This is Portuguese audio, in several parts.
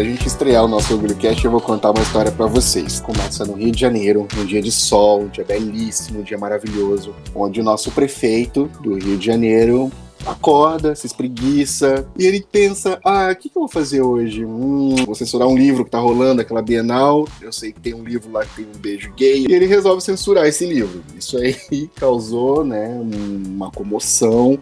pra gente estrear o nosso Orgulho Cast, eu vou contar uma história para vocês. Começa no Rio de Janeiro, um dia de sol, um dia belíssimo, um dia maravilhoso, onde o nosso prefeito do Rio de Janeiro acorda, se espreguiça, e ele pensa: ah, o que, que, eu vou fazer hoje? Hum, vou censurar um livro que tá rolando, aquela Bienal. Eu sei que tem um livro lá que tem um beijo gay. E ele resolve censurar esse livro. Isso aí causou, né, uma comoção.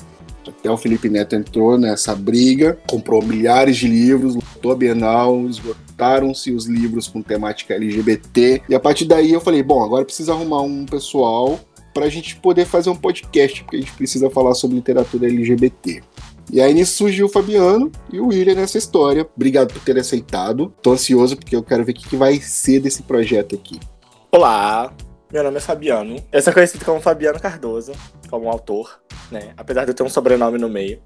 Até o Felipe Neto entrou nessa briga, comprou milhares de livros, lotou a Bienal, esgotaram-se os livros com temática LGBT. E a partir daí eu falei: bom, agora precisa arrumar um pessoal para a gente poder fazer um podcast, porque a gente precisa falar sobre literatura LGBT. E aí nisso surgiu o Fabiano e o William nessa história. Obrigado por ter aceitado. Tô ansioso porque eu quero ver o que, vai ser desse projeto aqui. Olá, meu nome é Fabiano. Eu sou conhecido como Fabiano Cardoso, como autor, né? Apesar de eu ter um sobrenome no meio.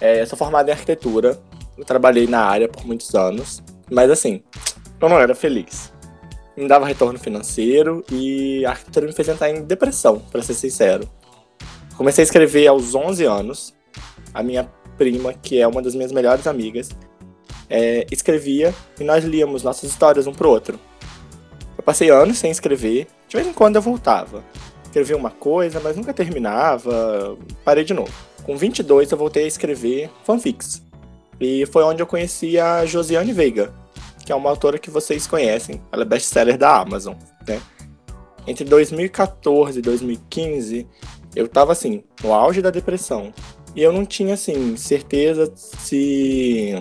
É, eu sou formado em arquitetura. Eu trabalhei na área por muitos anos. Mas assim, eu não era feliz me dava retorno financeiro e a arquitetura me fez entrar em depressão, para ser sincero. Comecei a escrever aos 11 anos. A minha prima, que é uma das minhas melhores amigas, é, escrevia e nós líamos nossas histórias um pro outro. Eu passei anos sem escrever, de vez em quando eu voltava. Escrevia uma coisa, mas nunca terminava, parei de novo. Com 22 eu voltei a escrever fanfics. E foi onde eu conheci a Josiane Veiga, que é uma autora que vocês conhecem. Ela é best-seller da Amazon, né? Entre 2014 e 2015, eu tava assim, no auge da depressão. E eu não tinha assim certeza se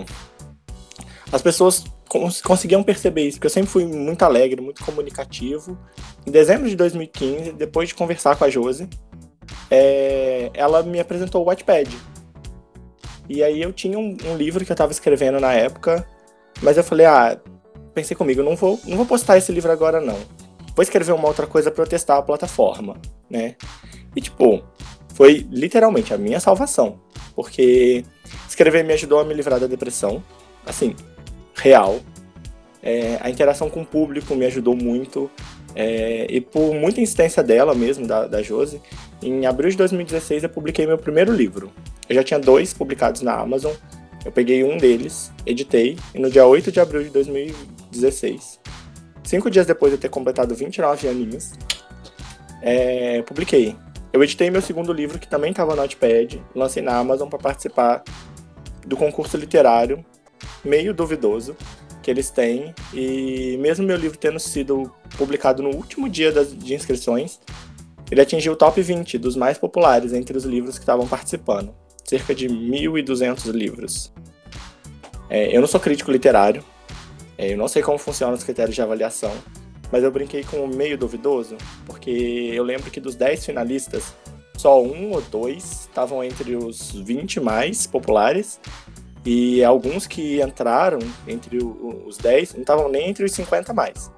as pessoas cons conseguiam perceber isso, porque eu sempre fui muito alegre, muito comunicativo. Em dezembro de 2015, depois de conversar com a Josi, é, ela me apresentou o Wattpad. E aí eu tinha um, um livro que eu estava escrevendo na época, mas eu falei, ah, pensei comigo, não vou, não vou postar esse livro agora não. Vou escrever uma outra coisa para eu testar a plataforma, né? E tipo, foi literalmente a minha salvação, porque escrever me ajudou a me livrar da depressão, assim, real. É, a interação com o público me ajudou muito, é, e por muita insistência dela mesmo, da, da Josi, em abril de 2016 eu publiquei meu primeiro livro. Eu já tinha dois publicados na Amazon, eu peguei um deles, editei, e no dia 8 de abril de 2016, cinco dias depois de eu ter completado 29 aninhos, é, publiquei. Eu editei meu segundo livro, que também estava no Notepad, lancei na Amazon para participar do concurso literário, meio duvidoso, que eles têm. E mesmo meu livro tendo sido publicado no último dia das, de inscrições, ele atingiu o top 20 dos mais populares entre os livros que estavam participando cerca de 1.200 livros. É, eu não sou crítico literário, é, eu não sei como funcionam os critérios de avaliação, mas eu brinquei com o meio duvidoso, porque eu lembro que dos 10 finalistas, só um ou dois estavam entre os 20 mais populares, e alguns que entraram entre os 10 não estavam nem entre os 50 mais.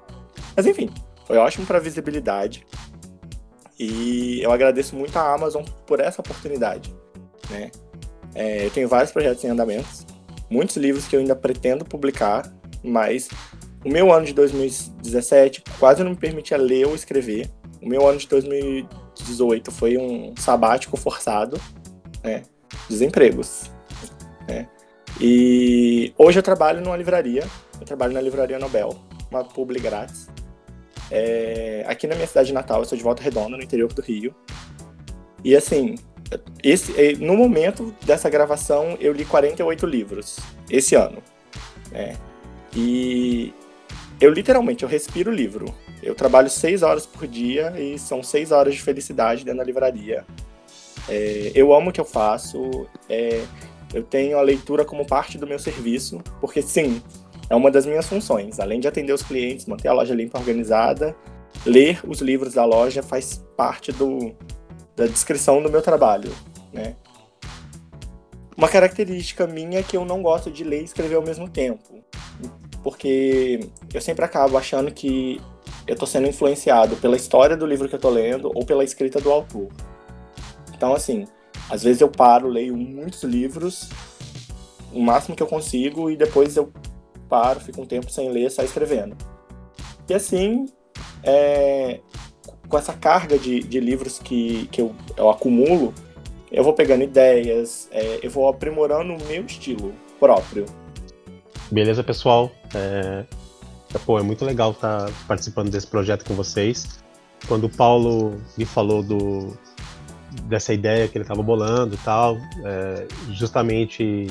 Mas enfim, foi ótimo para visibilidade. E eu agradeço muito a Amazon por essa oportunidade né? É, eu tenho vários projetos em andamento, muitos livros que eu ainda pretendo publicar, mas o meu ano de 2017 quase não me permitia ler ou escrever. O meu ano de 2018 foi um sabático forçado, né? Desempregos? E hoje eu trabalho numa livraria, eu trabalho na Livraria Nobel, uma publi grátis. É, aqui na minha cidade natal, eu sou de Volta Redonda, no interior do Rio. E assim, esse, é, no momento dessa gravação, eu li 48 livros esse ano. Né? E eu literalmente eu respiro livro. Eu trabalho seis horas por dia e são seis horas de felicidade dentro da livraria. É, eu amo o que eu faço. É, eu tenho a leitura como parte do meu serviço, porque sim, é uma das minhas funções. Além de atender os clientes, manter a loja limpa organizada, ler os livros da loja faz parte do, da descrição do meu trabalho, né? Uma característica minha é que eu não gosto de ler e escrever ao mesmo tempo, porque eu sempre acabo achando que eu estou sendo influenciado pela história do livro que eu estou lendo ou pela escrita do autor. Então, assim, às vezes eu paro, leio muitos livros, o máximo que eu consigo, e depois eu paro, fico um tempo sem ler, só escrevendo. E assim, é, com essa carga de, de livros que, que eu, eu acumulo, eu vou pegando ideias, é, eu vou aprimorando o meu estilo próprio. Beleza, pessoal? É, é, pô, é muito legal estar tá participando desse projeto com vocês. Quando o Paulo me falou do, dessa ideia que ele estava bolando e tal, é, justamente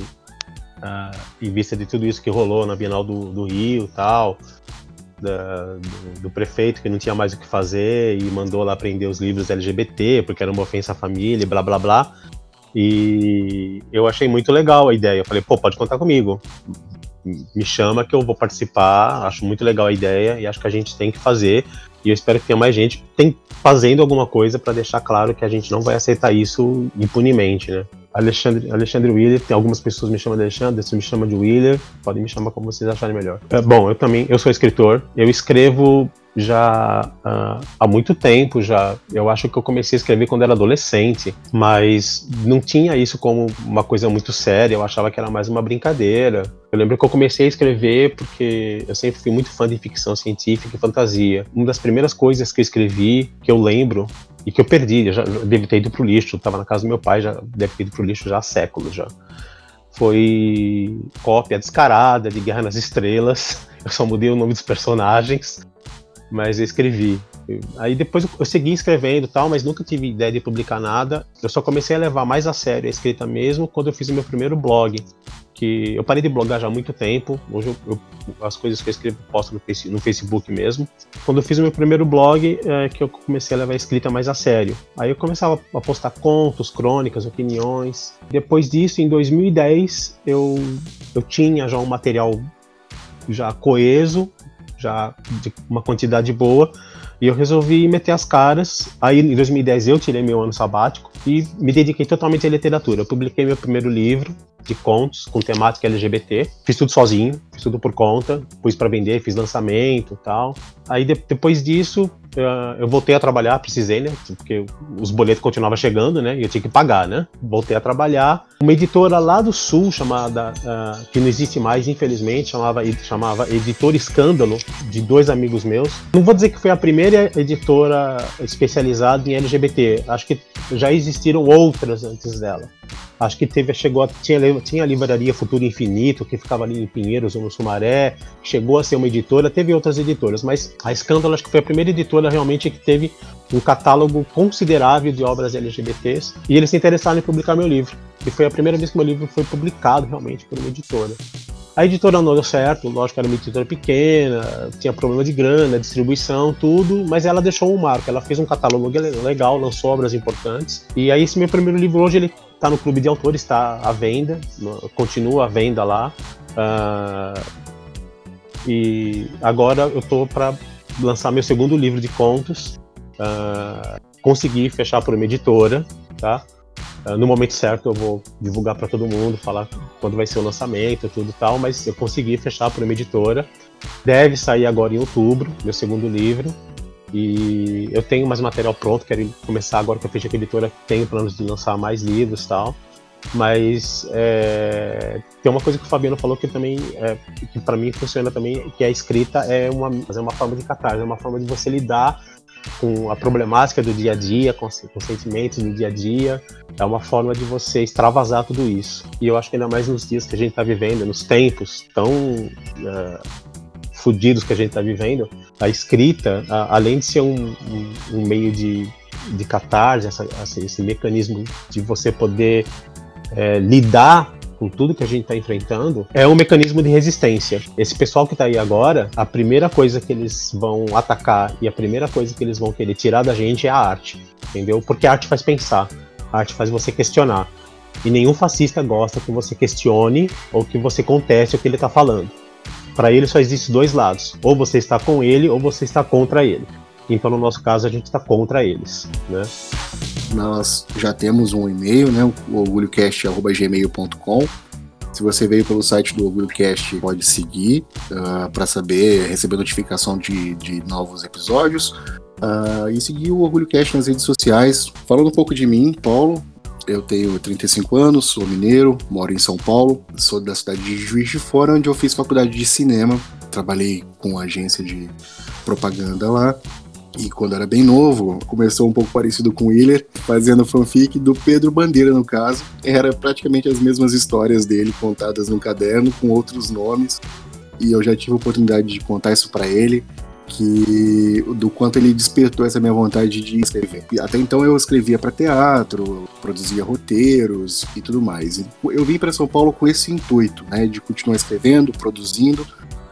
uh, em vista de tudo isso que rolou na Bienal do, do Rio e tal, da, do, do, prefeito que não tinha mais o que fazer e mandou lá prender os livros LGBT porque era uma ofensa à família blá blá blá. E eu achei muito legal a ideia. Eu falei, pô, pode contar comigo. Me chama que eu vou participar. Acho muito legal a ideia e acho que a gente tem que fazer. E eu espero que tenha mais gente tem, fazendo alguma coisa para deixar claro que a gente não vai aceitar isso impunemente, né? Alexandre, Alexandre Wheeler, tem algumas pessoas me chamam de Alexandre, você me chama de Wheeler, podem me chamar como vocês acharem melhor. É, bom, eu também, eu sou escritor, eu escrevo já uh, há muito tempo já. Eu acho que eu comecei a escrever quando era adolescente, mas não tinha isso como uma coisa muito séria. Eu achava que era mais uma brincadeira. Eu lembro que eu comecei a escrever porque eu sempre fui muito fã de ficção científica e fantasia. Uma das primeiras coisas que eu escrevi, que eu lembro, e que eu perdi, eu já eu deve ter ido pro lixo, estava na casa do meu pai, já deve ter ido pro lixo já há séculos já. Foi cópia descarada de Guerra nas Estrelas. Eu só mudei o nome dos personagens mas eu escrevi. Aí depois eu segui escrevendo tal, mas nunca tive ideia de publicar nada. Eu só comecei a levar mais a sério a escrita mesmo quando eu fiz o meu primeiro blog. Que eu parei de blogar já há muito tempo. Hoje eu, eu, as coisas que eu escrevo posto no, no, Facebook mesmo. Quando eu fiz o meu primeiro blog, é que eu comecei a levar a escrita mais a sério. Aí eu começava a postar contos, crônicas, opiniões. Depois disso, em 2010, eu, eu tinha já um material já coeso já de uma quantidade boa. E eu resolvi meter as caras. Aí em 2010 eu tirei meu ano sabático e me dediquei totalmente à literatura. Eu publiquei meu primeiro livro de contos com temática LGBT. Fiz tudo sozinho, fiz tudo por conta, pus para vender, fiz lançamento e tal. Aí de, depois disso, uh, eu voltei a trabalhar, precisei, né? Porque os boletos continuavam chegando, né? E eu tinha que pagar, né? Voltei a trabalhar. Uma editora lá do sul, chamada, uh, que não existe mais, infelizmente, chamava, chamava Editor Escândalo, de dois amigos meus. Não vou dizer que foi a primeira editora especializada em LGBT, acho que já existiram outras antes dela. Acho que teve, chegou, tinha, tinha a livraria Futuro Infinito, que ficava ali em Pinheiros ou no Sumaré, chegou a ser uma editora, teve outras editoras, mas a Escândalo acho que foi a primeira editora realmente que teve um catálogo considerável de obras LGBTs, e eles se interessaram em publicar meu livro. E foi a primeira vez que meu livro foi publicado realmente por uma editora. A editora não deu certo, lógico era uma editora pequena, tinha problema de grana, distribuição, tudo, mas ela deixou um marco. Ela fez um catálogo legal, lançou obras importantes. E aí esse meu primeiro livro hoje ele está no clube de autores, está à venda, continua à venda lá. Uh, e agora eu estou para lançar meu segundo livro de contos. Uh, consegui fechar por uma editora, tá? Uh, no momento certo eu vou divulgar para todo mundo, falar quando vai ser o lançamento, tudo tal, mas eu consegui fechar por uma editora. Deve sair agora em outubro, meu segundo livro. E eu tenho mais material pronto, quero começar agora que eu fechei com a editora, tenho planos de lançar mais livros tal. Mas é, tem uma coisa que o Fabiano falou que também, é, que para mim funciona também, que a escrita é uma, é uma forma de catarse, é uma forma de você lidar com a problemática do dia a dia, com, com sentimentos do dia a dia. É uma forma de você extravasar tudo isso. E eu acho que ainda mais nos dias que a gente está vivendo, nos tempos tão uh, fodidos que a gente está vivendo, a escrita, a, além de ser um, um, um, meio de, de catarse, essa, essa, esse mecanismo de você poder é, lidar com tudo que a gente está enfrentando, é um mecanismo de resistência. Esse pessoal que está aí agora, a primeira coisa que eles vão atacar e a primeira coisa que eles vão querer tirar da gente é a arte, entendeu? Porque a arte faz pensar, a arte faz você questionar. E nenhum fascista gosta que você questione ou que você conteste o que ele está falando. Para ele só existe dois lados: ou você está com ele ou você está contra ele. Então, no nosso caso, a gente está contra eles, né? Nós já temos um e-mail, né? O orgulhocast.gmail.com. Se você veio pelo site do OrgulhoCast, pode seguir uh, ah, para saber, receber notificação de, de novos episódios. Uh, e seguir o OrgulhoCast nas redes sociais. Falando um pouco de mim, Paulo, eu tenho 35 anos, sou mineiro, moro em São Paulo, sou da cidade de Juiz de Fora, onde eu fiz faculdade de cinema. Trabalhei com agência de propaganda lá. E quando era bem novo, começou um pouco parecido com o Willer, fazendo fanfic do Pedro Bandeira, no caso. Era praticamente as mesmas histórias dele contadas no caderno, com outros nomes. e eu já tive a oportunidade de contar isso para ele que do quanto ele despertou essa minha vontade de escrever. Até então eu escrevia para teatro, produzia roteiros e tudo mais. Eu vim para São Paulo com esse intuito, né, de continuar escrevendo, produzindo,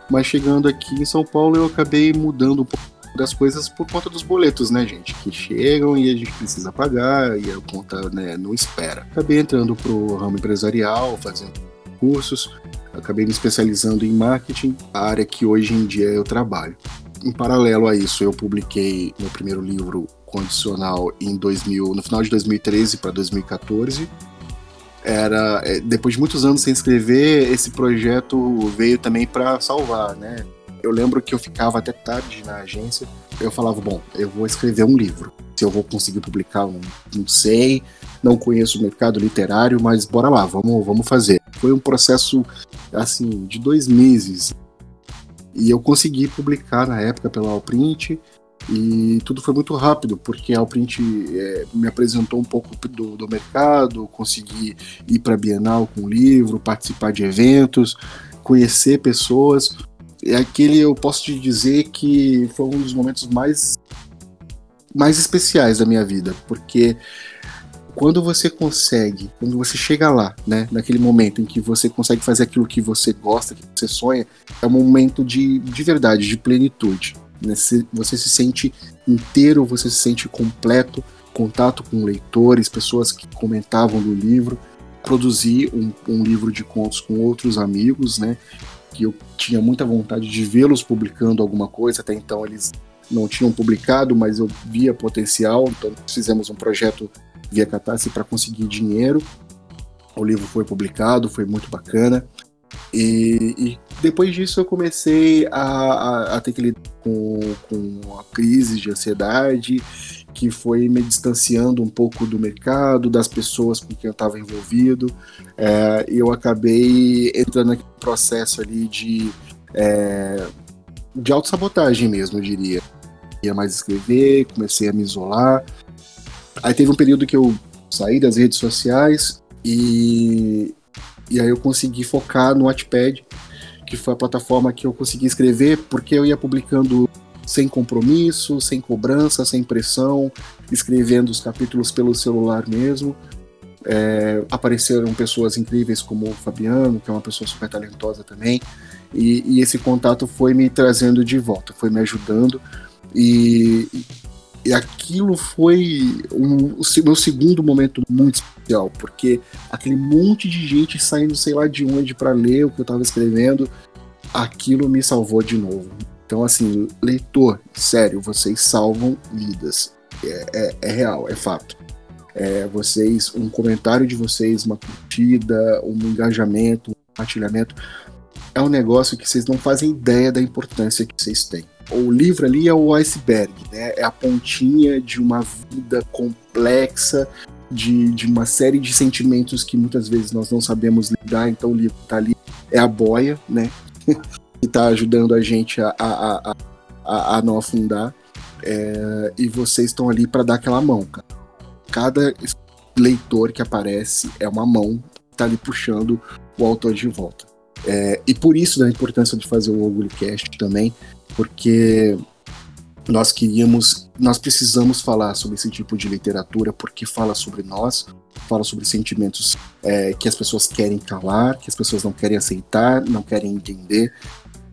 mas chegando aqui em São Paulo eu acabei mudando um pouco das coisas por conta dos boletos, né, gente? Que chegam e a gente precisa pagar e a conta né, não espera. Acabei entrando pro ramo empresarial, fazendo cursos, acabei me especializando em marketing, a área que hoje em dia eu trabalho. Em paralelo a isso, eu publiquei meu primeiro livro condicional em 2000, no final de 2013 para 2014. Era é, depois de muitos anos sem escrever, esse projeto veio também para salvar, né? Eu lembro que eu ficava até tarde na agência. Eu falava, bom, eu vou escrever um livro. Se eu vou conseguir publicar, não, não sei. Não conheço o mercado literário, mas bora lá, vamos, vamos fazer. Foi um processo, assim, de dois meses. E eu consegui publicar na época pela Alprint. E tudo foi muito rápido, porque a Alprint é, me apresentou um pouco do, do mercado, consegui ir para a Bienal com o livro, participar de eventos, conhecer pessoas é aquele, eu posso te dizer que foi um dos momentos mais, mais especiais da minha vida, porque quando você consegue, quando você chega lá, né, naquele momento em que você consegue fazer aquilo que você gosta, que você sonha, é um momento de, de verdade, de plenitude. Né? Você se sente inteiro, você se sente completo, contato com leitores, pessoas que comentavam do livro. Produzi um, um livro de contos com outros amigos, né? Que eu tinha muita vontade de vê-los publicando alguma coisa, até então eles não tinham publicado, mas eu via potencial, então fizemos um projeto via Catarse para conseguir dinheiro. O livro foi publicado, foi muito bacana. E, e depois disso eu comecei a, a, a ter que lidar com, com a crise de ansiedade que foi me distanciando um pouco do mercado, das pessoas com quem eu estava envolvido. É, eu acabei entrando naquele processo ali de, é, de autossabotagem mesmo, eu diria. Ia mais escrever, comecei a me isolar. Aí teve um período que eu saí das redes sociais e, e aí eu consegui focar no Wattpad, que foi a plataforma que eu consegui escrever, porque eu ia publicando sem compromisso, sem cobrança, sem pressão, escrevendo os capítulos pelo celular mesmo. É, apareceram pessoas incríveis como o Fabiano, que é uma pessoa super talentosa também, e, e esse contato foi me trazendo de volta, foi me ajudando, e, e aquilo foi um, o meu segundo momento muito especial, porque aquele monte de gente saindo, sei lá de onde, para ler o que eu estava escrevendo, aquilo me salvou de novo. Então, assim, leitor, sério, vocês salvam vidas. É, é, é real, é fato. É, vocês, um comentário de vocês, uma curtida, um engajamento, um compartilhamento, é um negócio que vocês não fazem ideia da importância que vocês têm. O livro ali é o iceberg, né? É a pontinha de uma vida complexa, de, de uma série de sentimentos que muitas vezes nós não sabemos lidar, então o livro tá ali, é a boia, né? que está ajudando a gente a, a, a, a não afundar. É, e vocês estão ali para dar aquela mão, cara. Cada leitor que aparece é uma mão que tá ali puxando o autor de volta. É, e por isso da importância de fazer o Orgulhocast também, porque nós queríamos, nós precisamos falar sobre esse tipo de literatura porque fala sobre nós, fala sobre sentimentos é, que as pessoas querem calar, que as pessoas não querem aceitar, não querem entender,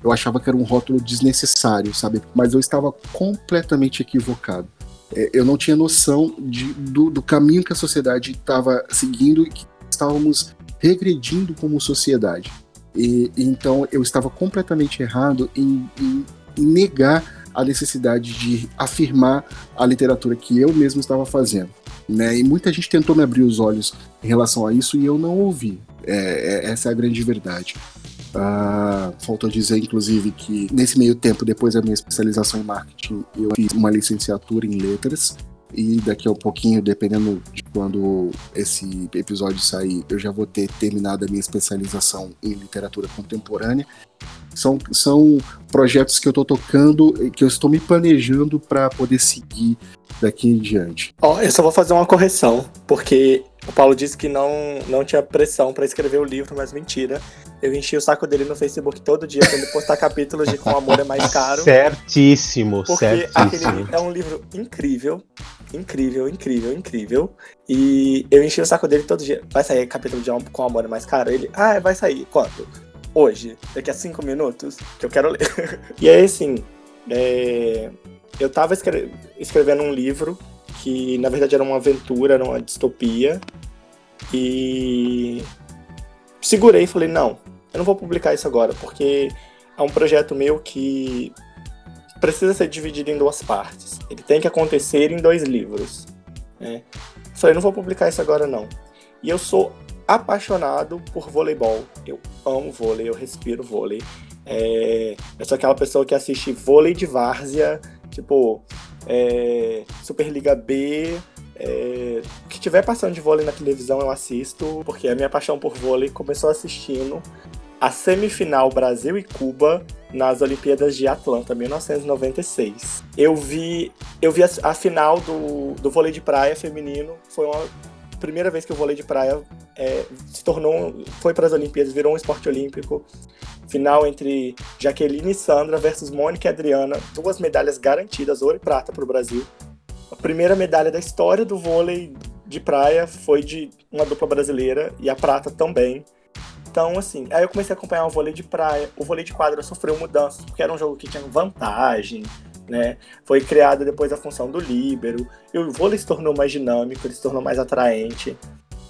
eu achava que era um rótulo desnecessário, sabe? Mas eu estava completamente equivocado. É, eu não tinha noção de, do, do caminho que a sociedade estava seguindo e que estávamos regredindo como sociedade. E, então eu estava completamente errado em, em, em negar a necessidade de afirmar a literatura que eu mesmo estava fazendo. Né? E muita gente tentou me abrir os olhos em relação a isso e eu não ouvi. É, é, essa é a grande verdade. Ah, faltou dizer, inclusive, que nesse meio tempo, depois da minha especialização em marketing, eu fiz uma licenciatura em letras. E daqui a um pouquinho, dependendo de quando esse episódio sair, eu já vou ter terminado a minha especialização em literatura contemporânea. São, são projetos que eu estou tocando, que eu estou me planejando para poder seguir daqui em diante. Oh, eu só vou fazer uma correção, porque o Paulo disse que não, não tinha pressão para escrever o livro, mas mentira. Eu enchi o saco dele no Facebook todo dia pra ele postar capítulos de Com Amor é Mais Caro. Certíssimo, Porque certíssimo. aquele é um livro incrível, incrível, incrível, incrível. E eu enchi o saco dele todo dia. Vai sair capítulo de Com Amor é Mais Caro? Ele, ah, vai sair. Quando? Hoje, daqui a cinco minutos, que eu quero ler. e aí, assim, é... eu tava escre- escrevendo um livro que, na verdade, era uma aventura, era uma distopia. E segurei e falei, não, eu não vou publicar isso agora, porque é um projeto meu que precisa ser dividido em duas partes. Ele tem que acontecer em dois livros. Né? Falei, não vou publicar isso agora não. E eu sou apaixonado por voleibol. Eu amo vôlei, eu respiro vôlei. É, eu sou aquela pessoa que assiste vôlei de várzea, tipo, é, Superliga B. É, o que tiver passando de vôlei na televisão eu assisto, porque a minha paixão por vôlei começou assistindo a semifinal Brasil e Cuba nas Olimpíadas de Atlanta, 1996. Eu vi, eu vi a, a final do, do vôlei de praia feminino, foi uma primeira vez que o vôlei de praia é, se tornou, foi para as Olimpíadas, virou um esporte olímpico. Final entre Jaqueline e Sandra versus Mônica e Adriana, duas medalhas garantidas, ouro e prata para o Brasil. A primeira medalha da história do vôlei de praia foi de uma dupla brasileira e a prata também. Então, assim, aí eu comecei a acompanhar o vôlei de praia. O vôlei de quadra sofreu mudanças, porque era um jogo que tinha vantagem, né? Foi criada depois a função do líbero. E o vôlei se tornou mais dinâmico, ele se tornou mais atraente.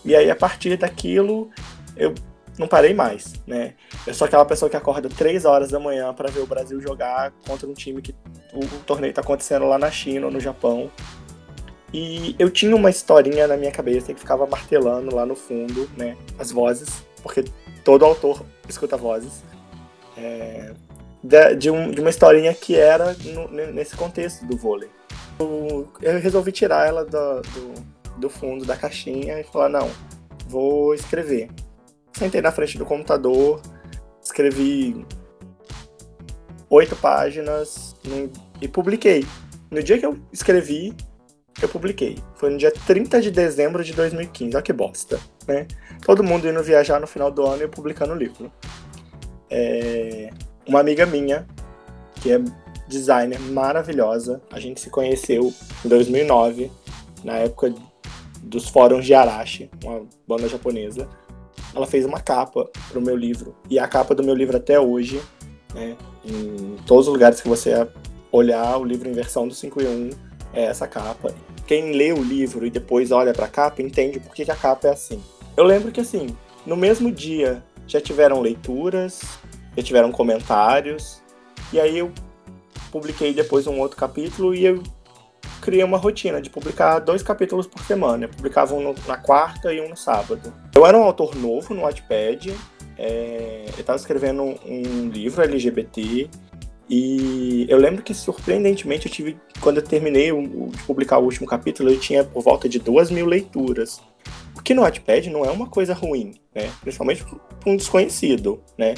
E aí, a partir daquilo, eu não parei mais, né? Eu sou aquela pessoa que acorda 3 horas da manhã para ver o Brasil jogar contra um time que o, o torneio tá acontecendo lá na China ou no Japão. E eu tinha uma historinha na minha cabeça que ficava martelando lá no fundo, né? As vozes, porque todo autor escuta vozes. É, de, de, um, de, uma historinha que era no, nesse contexto do vôlei. Eu, eu resolvi tirar ela do, do, do, fundo da caixinha e falar, não, vou escrever. Sentei na frente do computador, escrevi oito páginas no, e publiquei. No dia que eu escrevi, eu publiquei. Foi no dia 30 de dezembro de 2015. Olha que bosta, né? Todo mundo indo viajar no final do ano e publicando o livro. É... Uma amiga minha, que é designer maravilhosa, a gente se conheceu em 2009, na época dos fóruns de Arashi, uma banda japonesa. Ela fez uma capa pro meu livro. E a capa do meu livro até hoje, né? Em todos os lugares que você olhar, o livro em versão do 5 e 1 é essa capa. Quem lê o livro e depois olha pra capa entende por que, que a capa é assim. Eu lembro que assim, no mesmo dia já tiveram leituras, já tiveram comentários, e aí eu publiquei depois um outro capítulo e eu criei uma rotina de publicar dois capítulos por semana. Eu publicava um na quarta e um no sábado. Eu era um autor novo no Wattpad, é, eu estava escrevendo um livro LGBT, e eu lembro que, surpreendentemente, eu tive, quando eu terminei de publicar o último capítulo, eu tinha por volta de duas mil leituras. O que no Wattpad não é uma coisa ruim, né? Principalmente para um desconhecido, né?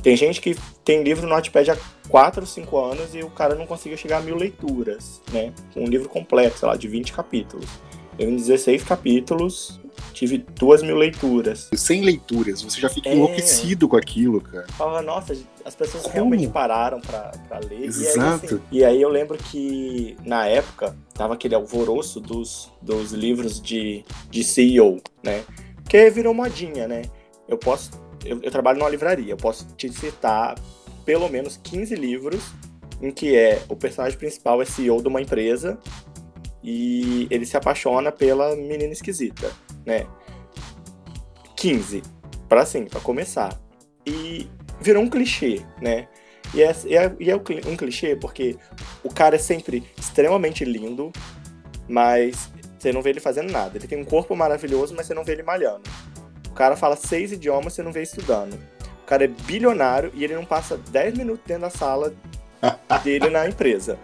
Tem gente que tem livro no Wattpad há 4 ou 5 anos e o cara não conseguiu chegar a mil leituras, né? Um livro completo, sei lá, de 20 capítulos. Eu, em 16 capítulos, tive duas mil leituras. Sem leituras, você já fica É. enlouquecido com aquilo, cara. Falava, nossa, as pessoas Como? realmente pararam pra, pra ler. E aí, Exato. assim, e aí eu lembro que, na época, tava aquele alvoroço dos, dos livros de, de CEO, né? Que virou modinha, né? Eu posso. Eu, eu trabalho numa livraria, eu posso te citar pelo menos 15 livros em que é o personagem principal é CEO de uma empresa e ele se apaixona pela menina esquisita, né? 15, para assim, para começar. E virou um clichê, né? E é, e é- é um um clichê porque o cara é sempre extremamente lindo, mas você não vê ele fazendo nada. Ele tem um corpo maravilhoso, mas você não vê ele malhando. O cara fala seis idiomas, você não vê estudando. O cara é bilionário e ele não passa 10 minutos dentro da sala dele na empresa.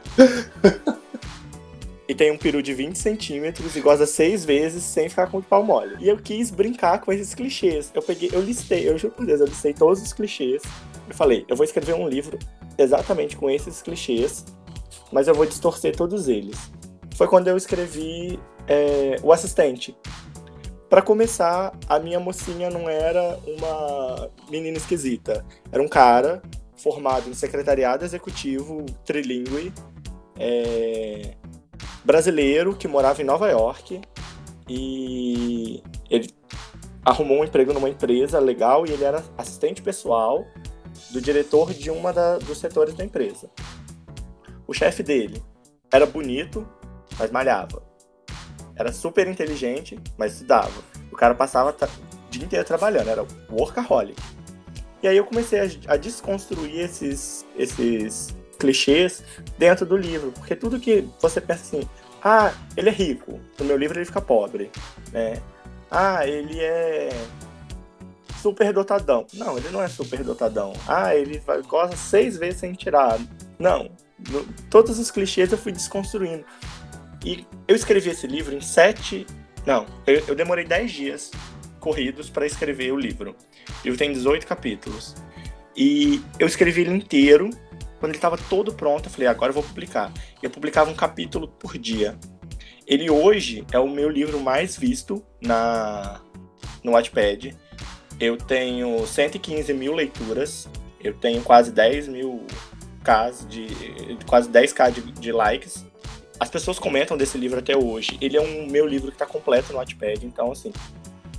E tem um peru de 20 centímetros e goza seis vezes sem ficar com o pau mole. E eu quis brincar com esses clichês. Eu peguei, eu listei, eu juro por Deus, eu listei todos os clichês. Eu falei, eu vou escrever um livro exatamente com esses clichês, mas eu vou distorcer todos eles. Foi quando eu escrevi é, O Assistente. Para começar, a minha mocinha não era uma menina esquisita. Era um cara formado em secretariado executivo trilingue, é, brasileiro que morava em Nova York e ele arrumou um emprego numa empresa legal e ele era assistente pessoal do diretor de uma da, dos setores da empresa. O chefe dele era bonito, mas malhava. Era super inteligente, mas estudava. O cara passava o dia inteiro trabalhando, era workaholic. E aí eu comecei a, a desconstruir esses, esses clichês dentro do livro, porque tudo que você pensa assim, ah, ele é rico, no meu livro ele fica pobre, né? Ah, ele é super dotadão. Não, ele não é super dotadão. Ah, ele gosta seis vezes sem tirar. Não. No, todos os clichês eu fui desconstruindo. E eu escrevi esse livro em sete. Não, eu, eu demorei dez dias corridos para escrever o livro. O livro tem 18 capítulos. E eu escrevi ele inteiro. Quando ele estava todo pronto, eu falei, agora eu vou publicar. Eu publicava um capítulo por dia. Ele hoje é o meu livro mais visto na no Wattpad. Eu tenho 115 mil leituras, eu tenho quase 10 mil Ks de. quase 10k de, de, likes. As pessoas comentam desse livro até hoje. Ele é um meu livro que está completo no Wattpad, então assim.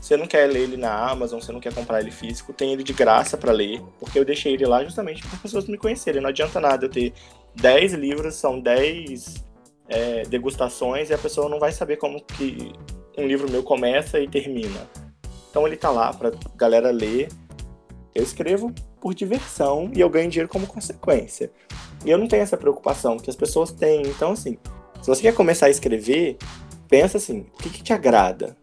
Você não quer ler ele na Amazon, você não quer comprar ele físico, tem ele de graça para ler, porque eu deixei ele lá justamente para as pessoas me conhecerem. Não adianta nada eu ter 10 livros, são 10 é, degustações e a pessoa não vai saber como que um livro meu começa e termina. Então ele tá lá pra galera ler. Eu escrevo por diversão e eu ganho dinheiro como consequência. E eu não tenho essa preocupação que as pessoas têm. Então, assim, se você quer começar a escrever, pensa assim: o que, que te agrada?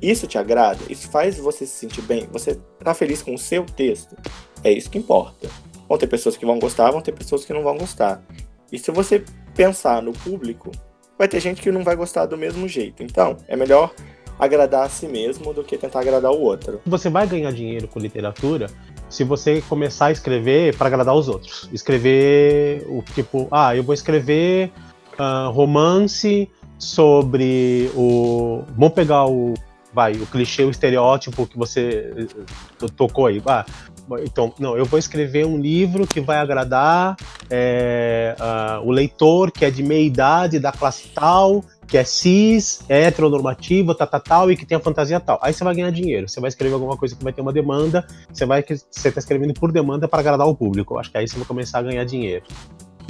Isso te agrada? Isso faz você se sentir bem? Você tá feliz com o seu texto? É isso que importa. Vão ter pessoas que vão gostar, vão ter pessoas que não vão gostar. E se você pensar no público, vai ter gente que não vai gostar do mesmo jeito. Então, é melhor agradar a si mesmo do que tentar agradar o outro. Você vai ganhar dinheiro com literatura se você começar a escrever para agradar os outros. Escrever o tipo, ah, eu vou escrever uh, romance sobre o. Vamos pegar o. Vai, o clichê, o estereótipo que você eh, tocou aí. Ah, então, não, eu vou escrever um livro que vai agradar é, o leitor que é de meia idade, da classe tal, que é cis, é heteronormativo, tal, tal, tal, e que tem a fantasia tal. Aí você vai ganhar dinheiro. Você vai escrever alguma coisa que vai ter uma demanda, você vai você está escrevendo por demanda para agradar o público. Acho que aí você vai começar a ganhar dinheiro.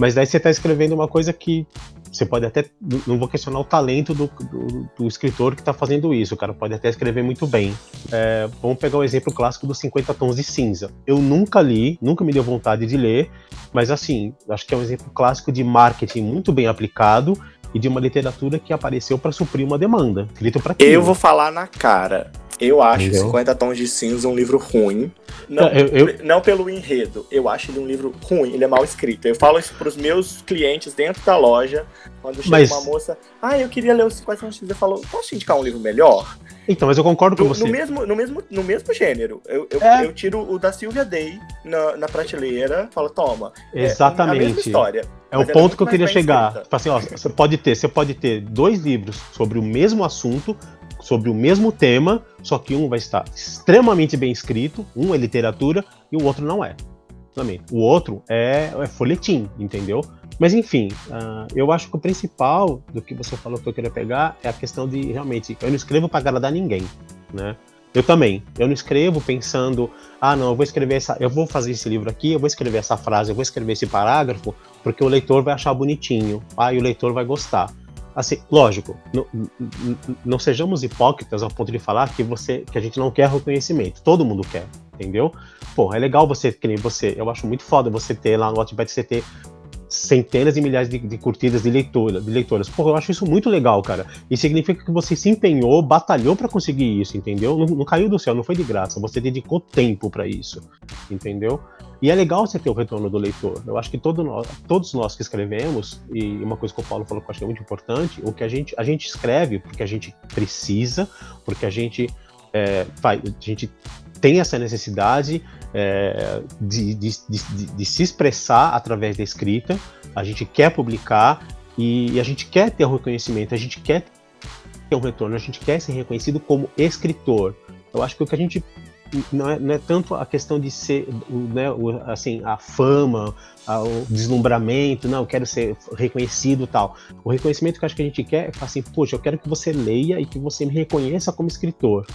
Mas daí você está escrevendo uma coisa que você pode até. Não vou questionar o talento do, do, do escritor que está fazendo isso. O cara pode até escrever muito bem. É, vamos pegar o exemplo clássico dos 50 Tons de Cinza. Eu nunca li, nunca me deu vontade de ler, mas assim, acho que é um exemplo clássico de marketing muito bem aplicado e de uma literatura que apareceu para suprir uma demanda. Escrito para Eu vou falar na cara. Eu acho Entendeu? 50 Tons de Cinza um livro ruim. Não, eu, eu... não pelo enredo. Eu acho ele um livro ruim, ele é mal escrito. Eu falo isso pros meus clientes dentro da loja. Quando chega mas... uma moça, ah, eu queria ler os 50 Tons de Cinza, eu falo, posso indicar um livro melhor? Então, mas eu concordo com no, você. No mesmo, no mesmo, no mesmo gênero. Eu, eu, é. eu tiro o da Sylvia Day na, na prateleira, falo, toma. Exatamente. É a mesma história. É o é ponto que eu queria chegar. Tipo assim, ó, você pode ter, você pode ter dois livros sobre o mesmo assunto, sobre o mesmo tema, só que um vai estar extremamente bem escrito, um é literatura e o outro não é. O outro é, é folhetim, entendeu? Mas enfim, uh, eu acho que o principal do que você falou que eu queria pegar é a questão de realmente, eu não escrevo para agradar ninguém, né? Eu também. Eu não escrevo pensando, ah, não, eu vou escrever essa, eu vou fazer esse livro aqui, eu vou escrever essa frase, eu vou escrever esse parágrafo, porque o leitor vai achar bonitinho, ah, e o leitor vai gostar. Assim, lógico, não, sejamos hipócritas ao ponto de falar que você, que a gente não quer reconhecimento. Todo mundo quer, entendeu? Pô, é legal você, que nem você, eu acho muito foda você ter lá no Wattpad, você ter centenas de milhares de, de, curtidas de, leitora, de leitoras. Pô, eu acho isso muito legal, cara. E significa que você se empenhou, batalhou para conseguir isso, entendeu? Não, não, caiu do céu, não foi de graça. Você dedicou tempo para isso, entendeu? E é legal você ter o retorno do leitor. Eu acho que todo nós, todos nós que escrevemos, e uma coisa que o Paulo falou que eu acho que é muito importante, o que a gente, a gente escreve porque a gente precisa, porque a gente, é, faz, a gente tem essa necessidade é, de, de, de, de, se expressar através da escrita, a gente quer publicar e, e, a gente quer ter o reconhecimento, a gente quer um retorno, a gente quer ser reconhecido como escritor. Eu acho que o que a gente não é, não é tanto a questão de ser, né, o, assim, a fama, a, o deslumbramento, não, eu quero ser reconhecido tal. O reconhecimento que eu acho que a gente quer é assim, poxa, eu quero que você leia e que você me reconheça como escritor.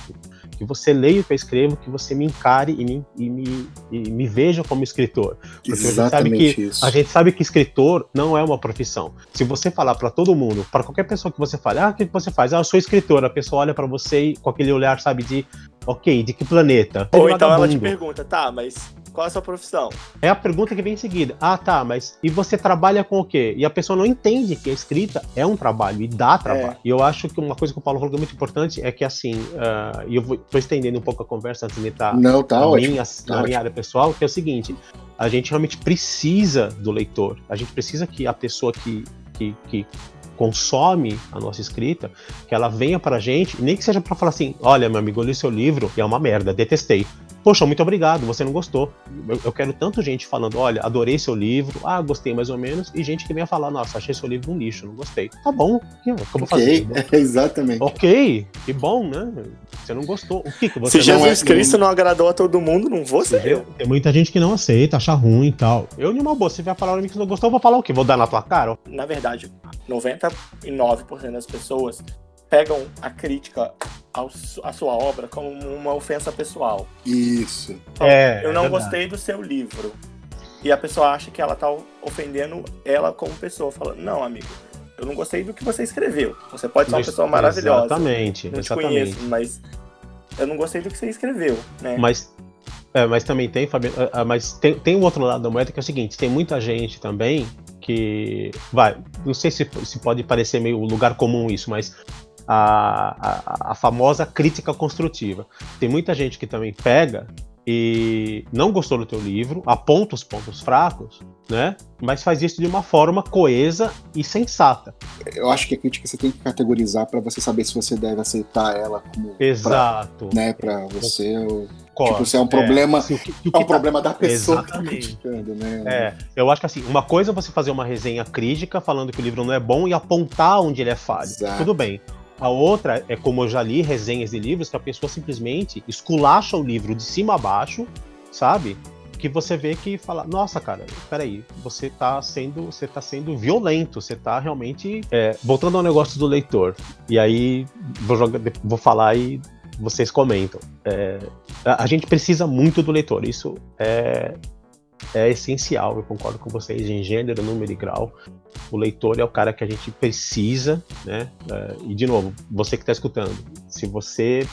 Que você leia o que eu escrevo, que você me encare e me, e me, e me veja como escritor. Porque Exatamente a gente, sabe que, isso. a gente sabe que escritor não é uma profissão. Se você falar para todo mundo, para qualquer pessoa que você fale, ah, o que você faz? Ah, eu sou escritor. A pessoa olha para você e, com aquele olhar, sabe, de Ok, de que planeta? Ou é então ela te pergunta, tá, mas qual é a sua profissão? É a pergunta que vem em seguida. Ah, tá, mas e você trabalha com o quê? E a pessoa não entende que a escrita é um trabalho e dá trabalho. E eu acho que uma coisa que o Paulo falou que é muito importante é que, assim, ah, e eu vou, tô estendendo um pouco a conversa antes de entrar Não, tá na, ótimo. minha, tá na minha área pessoal, que é o seguinte: a gente realmente precisa do leitor. A gente precisa que a pessoa que, que, que consome a nossa escrita, que ela venha pra gente, nem que seja pra falar assim: olha, meu amigo, eu li seu livro e é uma merda, detestei. Poxa, muito obrigado, você não gostou. Eu, eu quero tanto gente falando, olha, adorei seu livro, ah, gostei mais ou menos, e gente que venha falar, nossa, achei seu livro um lixo, não gostei. Tá bom, o que eu vou fazer? Ok, exatamente. Ok, que bom, né? Você não gostou. O que, que você Se não Jesus é- Cristo não agradou a todo mundo, não vou ser eu. Tem muita gente que não aceita, acha ruim e tal. Eu, numa boa, se vier falar pra mim que você não gostou, eu vou falar o quê? Vou dar na tua cara? Na verdade, 99% das pessoas pegam a crítica ao à sua obra como uma ofensa pessoal. Isso. É, eu não é gostei do seu livro. E a pessoa acha que ela tá ofendendo ela como pessoa, falando, não, amigo, eu não gostei do que você escreveu. Você pode ser uma pessoa maravilhosa. Exatamente, Não te exatamente. conheço, mas eu não gostei do que você escreveu, né? Mas, é, mas também tem, Fabiano, ah, ah, mas tem, tem um outro lado da moeda que é o seguinte: tem muita gente também que. Vai, não sei se, se pode parecer meio lugar comum isso, mas a, a, a famosa crítica construtiva. Tem muita gente que também pega e não gostou do teu livro, aponta os pontos fracos, né? Mas faz isso de uma forma coesa e sensata. Eu acho que a crítica você tem que categorizar para você saber se você deve aceitar ela como. Pra, Exato. né, pra você. Ou, Concordo. tipo, se é um problema. se o que- se o é que um tá- problema da pessoa que tá Exatamente. criticando, né? É, eu acho que assim, uma coisa é você fazer uma resenha crítica falando que o livro não é bom e apontar onde ele é falho. Exato. Tudo bem. A outra é como eu já li resenhas de livros que a pessoa simplesmente esculacha o livro de cima a baixo, sabe? Que você vê que fala, nossa, cara, peraí, você tá sendo, você tá sendo violento, você tá realmente. é, voltando ao negócio do leitor. E aí vou jogar, vou falar e vocês comentam. É, a, gente precisa muito do leitor, isso é, é essencial, eu concordo com vocês, em gênero, número e grau. O leitor é o cara que a gente precisa, né? É, e, de novo, você que está escutando, se você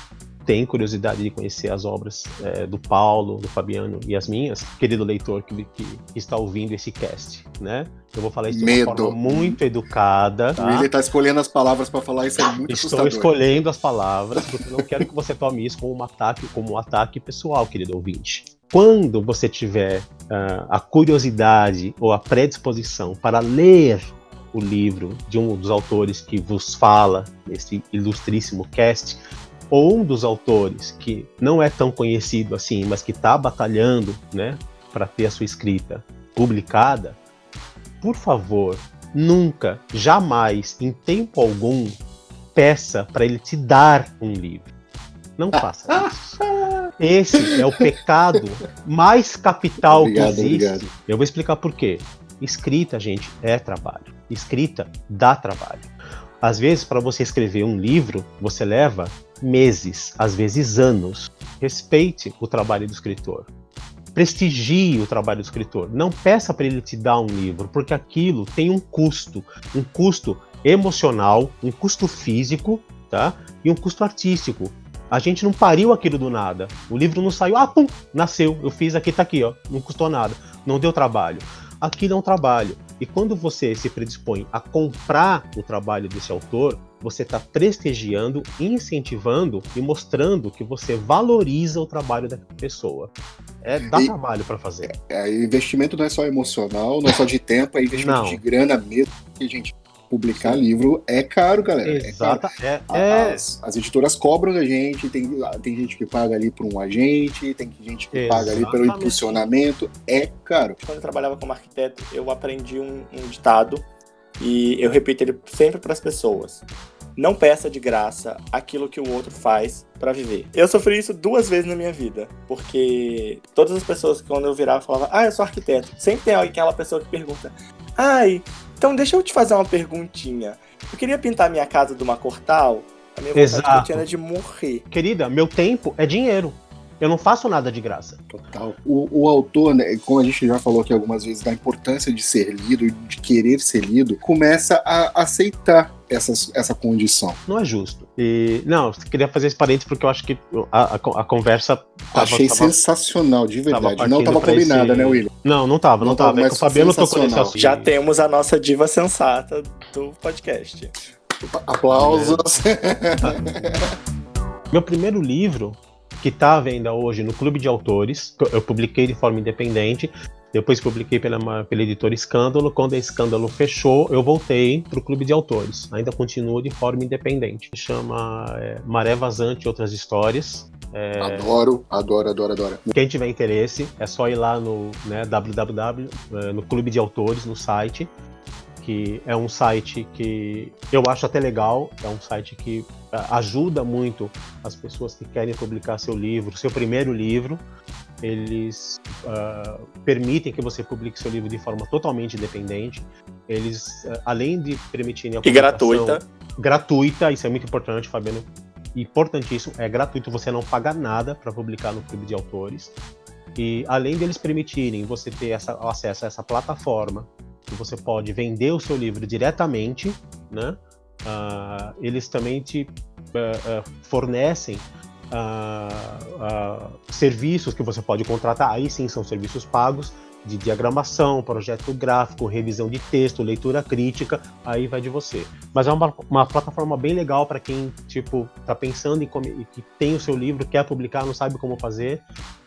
tem curiosidade de conhecer as obras é, do Paulo, do Fabiano e as minhas, querido leitor que, que está ouvindo esse cast, né? Eu vou falar isso de uma Medo. forma muito educada, tá? Ele tá escolhendo as palavras para falar isso é muito Estou assustador. escolhendo as palavras, porque eu não quero que você tome isso como um ataque, como um ataque pessoal, querido ouvinte. Quando você tiver a curiosidade ou a predisposição para ler o livro de um dos autores que vos fala nesse ilustríssimo cast, ou um dos autores que não é tão conhecido assim, mas que está batalhando, né, para ter a sua escrita publicada, por favor, nunca, jamais, em tempo algum, peça para ele te dar um livro. Não faça isso. Esse é o pecado mais capital Obrigado, que existe. obrigado. Eu vou explicar por quê. Escrita, gente, é trabalho. Escrita dá trabalho. Às vezes, para você escrever um livro, você leva meses, às vezes anos. Respeite o trabalho do escritor. Prestigie o trabalho do escritor. Não peça para ele te dar um livro, porque aquilo tem um custo, um custo emocional, um custo físico, tá? E um custo artístico. A gente não pariu aquilo do nada. O livro não saiu, ah, pum, nasceu. Eu fiz aqui, tá aqui, ó. Não custou nada. Não deu trabalho. Aquilo é um trabalho. E quando você se predispõe a comprar o trabalho desse autor, você está prestigiando, incentivando e mostrando que você valoriza o trabalho da pessoa. É dá E- trabalho para fazer. É, investimento não é só emocional, não é só de tempo, é investimento Não. de grana mesmo. Porque, gente, publicar livro é caro, galera. É caro. Exata. É, é, As, as editoras cobram da gente, tem, tem gente que paga ali por um agente, tem gente que paga ali pelo Exatamente. impulsionamento. É caro. Quando eu trabalhava como arquiteto, eu aprendi um, um ditado e eu repito ele sempre para as pessoas. não peça de graça aquilo que o outro faz para viver. Eu sofri isso duas vezes na minha vida, porque todas as pessoas que quando eu virava falavam, ah, eu sou arquiteto, sempre tem aquela pessoa que pergunta, ai, então deixa eu te fazer uma perguntinha. Eu queria pintar minha casa de uma cor tal, a minha vontade Exato. que eu tinha era de morrer. Querida, meu tempo é dinheiro. Eu não faço nada de graça. Total. O, o autor, né, como a gente já falou aqui algumas vezes, da importância de ser lido, de querer ser lido, começa a aceitar essas, essa condição. Não é justo. E, não, queria fazer esse parênteses porque eu acho que a, a, a conversa. tava- Achei tava- sensacional, de tava verdade. Não partindo estava pra combinada, esse- né, William? Não, não tava, não, Não tava, tava. É que mas o Fabiano tocou nesse assunto. Já temos a nossa diva sensata do podcast. Aplausos. Meu primeiro livro, que está à venda hoje no Clube de Autores, que eu publiquei de forma independente, depois publiquei pela, pela editora Escândalo. Quando a Escândalo fechou, eu voltei para o Clube de Autores. Ainda continuo de forma independente. Chama é, Maré Vazante e Outras Histórias. É, Adoro, adoro, adoro, adoro. quem tiver interesse, é só ir lá no né, www, eh, no Clube de Autores, no site, que é um site que eu acho até legal, é um site que ah, ajuda muito as pessoas que querem publicar seu livro, seu primeiro livro. Eles ah, permitem que você publique seu livro de forma totalmente independente. Eles, ah, além de permitirem a E gratuita. gratuita, isso é muito importante, Fabiano. Importantíssimo, é gratuito, você não paga nada para publicar no Clube de Autores. E além deles permitirem você ter essa, acesso a essa plataforma, que você pode vender o seu livro diretamente, né? Ah, eles também te fornecem ah, ah, serviços que você pode contratar, aí sim são serviços pagos, de diagramação, projeto gráfico, revisão de texto, leitura crítica, aí vai de você. Mas é uma, uma plataforma bem legal para quem tipo tá pensando em come- que tem o seu livro, quer publicar, não sabe como fazer.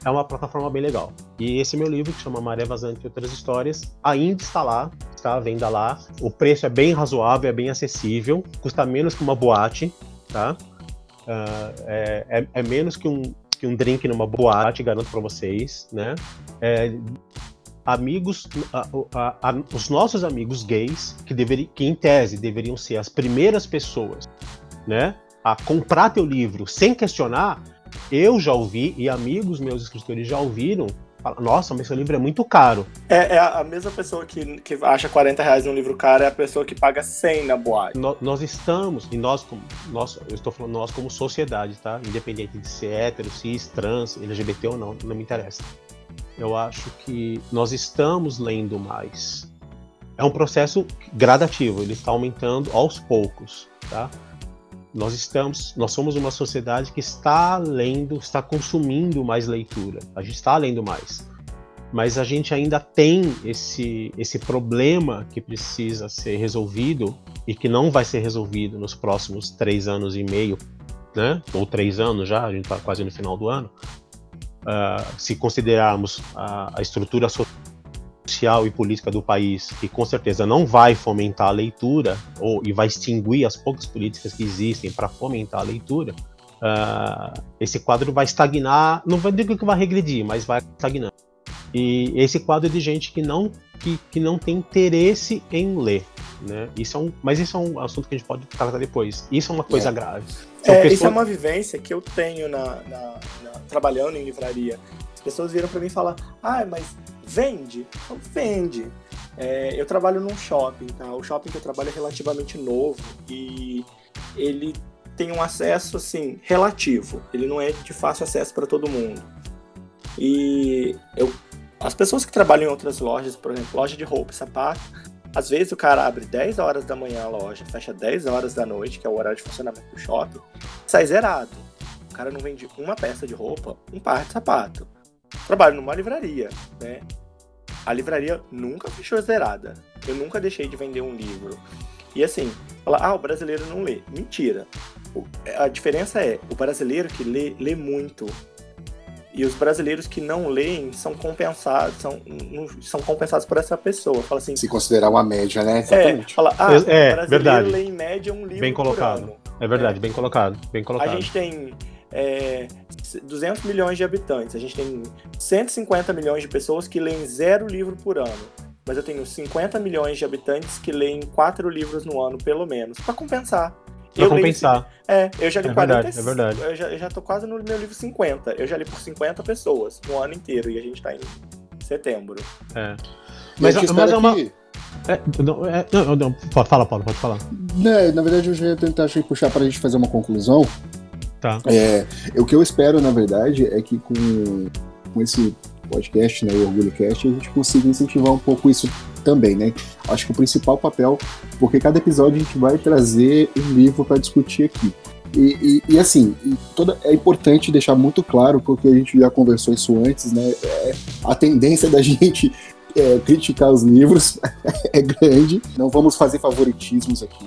É uma plataforma bem legal. E esse meu livro, que chama Maré Vazante e Outras Histórias, ainda está lá, está à venda lá. O preço é bem razoável, é bem acessível, custa menos que uma boate, tá? Ah, é, é- é menos que um, que um drink numa boate, garanto para vocês, né? É, amigos, a- a- a- os nossos amigos gays, que, deveri, que em tese deveriam ser as primeiras pessoas, né, a comprar teu livro sem questionar, eu já ouvi e amigos meus escritores já ouviram, falar, nossa, mas seu livro é muito caro. É, é a a mesma pessoa que, que acha 40 reais num livro caro, é a pessoa que paga 100 na boate. No- nós estamos, e nós como, nós, eu estou falando nós como sociedade, tá? Independente de ser hétero, cis, trans, LGBT ou não, não me interessa. Eu acho que nós estamos lendo mais. É um processo gradativo, ele está aumentando aos poucos, tá? Nós estamos, nós somos uma sociedade que está lendo, está consumindo mais leitura. A gente está lendo mais mas a gente ainda tem esse, esse problema que precisa ser resolvido e que não vai ser resolvido nos próximos três anos e meio, né? Ou três anos já, a gente está quase no final do ano. Ah, se considerarmos a, a estrutura social e política do país, que com certeza não vai fomentar a leitura ou e vai extinguir as poucas políticas que existem para fomentar a leitura, ah, esse quadro vai estagnar, não vai dizer que vai regredir, mas vai estagnar. E esse quadro é de gente que não, que, que não tem interesse em ler. Né? Isso é um, mas isso é um assunto que a gente pode tratar depois. Isso é uma coisa É. grave. É, Isso é pessoas- uma vivência que eu tenho na, na- na- trabalhando em livraria. As pessoas viram pra mim falam, ah, mas vende? Então, vende. É, eu trabalho num shopping, tá? O shopping que eu trabalho é relativamente novo e ele tem um acesso, assim, relativo. Ele não é de fácil acesso para todo mundo. E eu, as pessoas que trabalham em outras lojas, por exemplo, loja de roupa e sapato, às vezes o cara abre 10 horas da manhã a loja, fecha 10 horas da noite, que é o horário de funcionamento do shopping, sai zerado. O cara não vende uma peça de roupa, um par de sapato. Trabalho numa livraria, né? A livraria nunca fechou zerada. Eu nunca deixei de vender um livro. E assim, fala, ah, o brasileiro não lê. Mentira. O- a diferença é, o brasileiro que lê, lê muito. E os brasileiros que não leem são compensados, são, são compensados por essa pessoa. Fala assim, Se considerar uma média, né? é, Exatamente. fala, ah, É, o brasileiro verdade. lê em média um livro Bem por colocado. ano. É verdade, bem colocado, bem A colocado. gente tem é, 200 milhões de habitantes, a gente tem 150 milhões de pessoas que leem zero livro por ano. Mas eu tenho 50 milhões de habitantes que leem quatro livros no ano, pelo menos, para compensar. Pra Eu leio compensar. É, eu já li É 40. verdade, é verdade. Eu já, eu já tô quase no meu livro 50. Eu já li por 50 pessoas no ano inteiro e a gente tá em setembro. É. Mas, Mas- eu mas é uma- que- É, não, é, não, não, pode- fala, Paulo, pode falar. né, na verdade, eu já ia tentar puxar pra gente fazer uma conclusão. Tá. É, o que eu espero, na verdade, é que com, com esse podcast, né, o Orgulho Cast, a gente consiga incentivar um pouco isso também, né? Acho que o principal papel, porque cada episódio a gente vai trazer um livro para discutir aqui. E, e- e, assim, e toda, é importante deixar muito claro, porque a gente já conversou isso antes, né? é, a tendência da gente é, criticar os livros é grande. Não vamos fazer favoritismos aqui.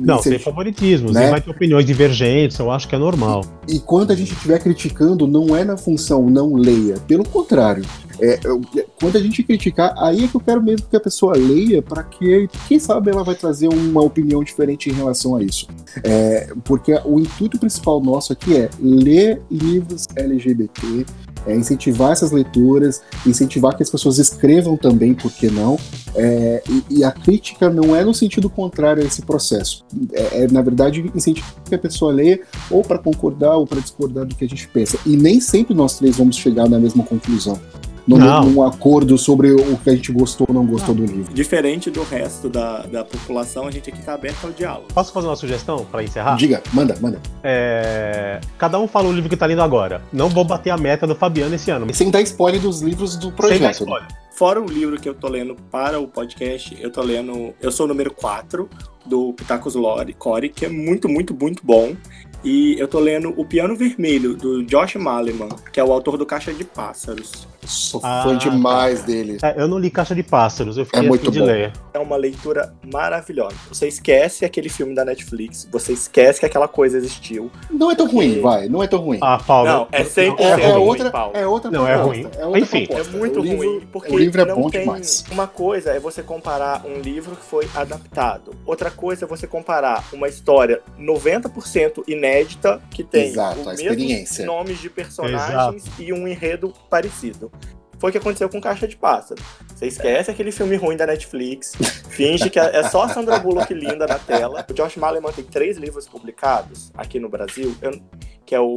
Não, sem se- favoritismos. né? E vai ter opiniões divergentes, eu acho que é normal. E quando a gente estiver criticando, não é na função não leia. Pelo contrário. É, é, quando a gente criticar, aí é que eu quero mesmo que a pessoa leia, para que, quem sabe, ela vai trazer uma opinião diferente em relação a isso. É, porque o intuito principal nosso aqui é ler livros LGBT, é incentivar essas leituras, incentivar que as pessoas escrevam também, por que não? É, e, e a crítica não é no sentido contrário a esse processo. É, é, na verdade, incentivar que a pessoa leia ou para concordar ou para discordar do que a gente pensa. E nem sempre nós três vamos chegar na mesma conclusão. No Não. mesmo acordo sobre o que a gente gostou ou não gostou do livro. Diferente do resto da, da população, a gente aqui tá aberto ao diálogo. Posso fazer uma sugestão para encerrar? Diga, manda, manda. É, Cada um fala o livro que tá lendo agora. Não vou bater a meta do Fabiano esse ano. Sem dar spoiler dos livros do Sem dar projeto. né? spoiler. Fora o livro que eu tô lendo para o podcast, eu tô lendo. Eu sou o número 4 do Pitacos Lore, Core, que é muito, muito, muito bom. E eu tô lendo O Piano Vermelho, do Josh Maleman, que é o autor do Caixa de Pássaros. Sou Ah, fã demais tá. dele. É, eu não li Caixa de Pássaros, eu fiquei É muito de bom. ler. É uma leitura maravilhosa. Você esquece aquele filme da Netflix, você esquece que aquela coisa existiu. Não é tão ruim, Porque- vai, não é tão ruim. Ah, Paulo. Não, é 100% é, é ruim, outra, Paulo. é outra Não, é proposta, ruim. outra Enfim. proposta. É muito o livro, ruim, porque o livro é não bom tem... demais. Uma coisa é você comparar um livro que foi adaptado. Outra coisa é você comparar uma história 90% inédita, que tem Exato, mesmos experiência. nomes de personagens e um enredo parecido. Foi o que aconteceu com Caixa de Pássaro. Você esquece aquele filme ruim da Netflix, finge que é só a Sandra Bullock linda na tela. O Josh Maleman tem três livros publicados aqui no Brasil, que é o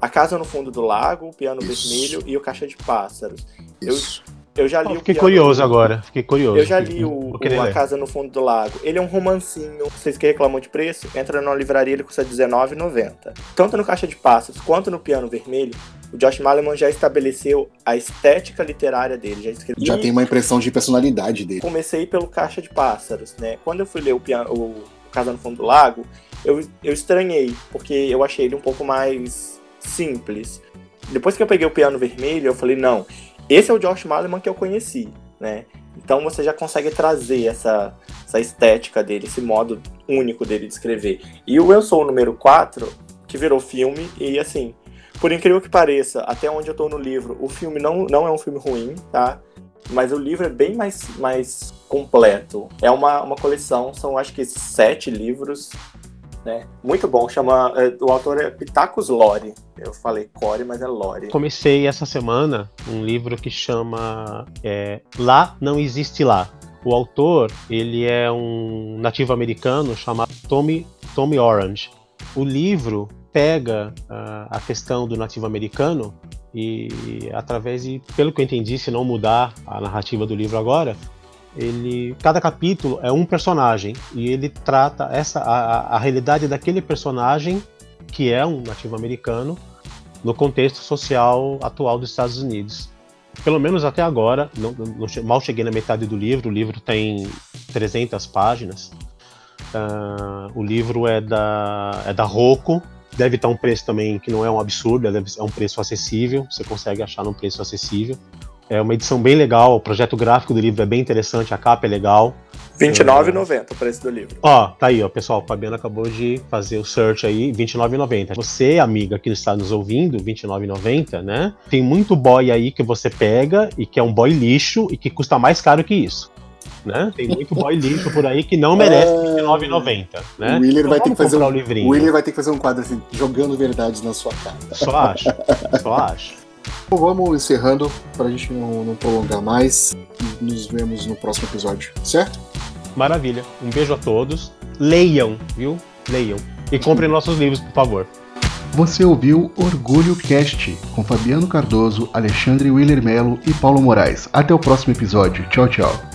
A Casa no Fundo do Lago, O Piano Isso. Vermelho e O Caixa de Pássaros. Isso. eu já li o fiquei Piano curioso do- agora. Fiquei curioso. Eu já li o, o A. Casa no Fundo do Lago. Ele é um romancinho. Vocês que reclamam de preço, entra numa livraria, ele custa R$19,90. Tanto no Caixa de Passos quanto no Piano Vermelho, o Josh Maleman já estabeleceu a estética literária dele. Já, escreveu. Já E tem uma impressão de personalidade dele. Comecei pelo Caixa de Pássaros, né? Quando eu fui ler o, piano, o Casa no Fundo do Lago, eu, eu estranhei, porque eu achei ele um pouco mais simples. Depois que eu peguei o Piano Vermelho, eu falei, não, esse é o Josh Maleman que eu conheci, né? Então você já consegue trazer essa, essa estética dele, esse modo único dele de escrever. E o Eu Sou o número 4, que virou filme, e assim, por incrível que pareça, até onde eu tô no livro, o filme não, não é um filme ruim, tá? Mas o livro é bem mais, mais completo. É uma, uma coleção, são acho que sete livros, né? Muito bom, chama. é, o autor é Pitacos Lore. Eu falei Core, mas é Lore. Comecei essa semana um livro que chama é, Lá Não Existe Lá. O autor, ele é um nativo americano chamado Tommy, Tommy Orange. O livro pega ah, a questão do nativo americano e através de, pelo que eu entendi, se não mudar a narrativa do livro agora, ele cada capítulo é um personagem e ele trata essa a, a- realidade daquele personagem que é um nativo americano no contexto social atual dos Estados Unidos. Pelo menos até agora, não- não mal cheguei na metade do livro, o livro tem 300 páginas. Ah, o livro é da, é da Rocco, deve estar um preço também que não é um absurdo, deve- é um preço acessível, você consegue achar num preço acessível. É uma edição bem legal, o projeto gráfico do livro é bem interessante, a capa é legal. R$29,90 o preço do livro. Ó, tá aí, ó, pessoal. O Fabiano acabou de fazer o search aí, R$29,90. Você, amiga que está nos ouvindo, R$29,90, né? Tem muito boy aí que você pega e que é um boy lixo e que custa mais caro que isso. Né? Tem muito boy lixo por aí que não merece Ah, R$29,90, né? O Willer Então vai ter que fazer um, o livrinho. o Willer vai ter que fazer um quadro assim, jogando verdades na sua cara. Só acho, só acho. Então vamos encerrando pra gente não, não prolongar mais. Nos vemos no próximo episódio, certo? Maravilha. Um beijo a todos. Leiam, viu? leiam. E comprem nossos livros, por favor. Você ouviu Orgulho Cast com Fabiano Cardoso, Alexandre Willer Melo e Paulo Moraes. Até o próximo episódio. Tchau, tchau.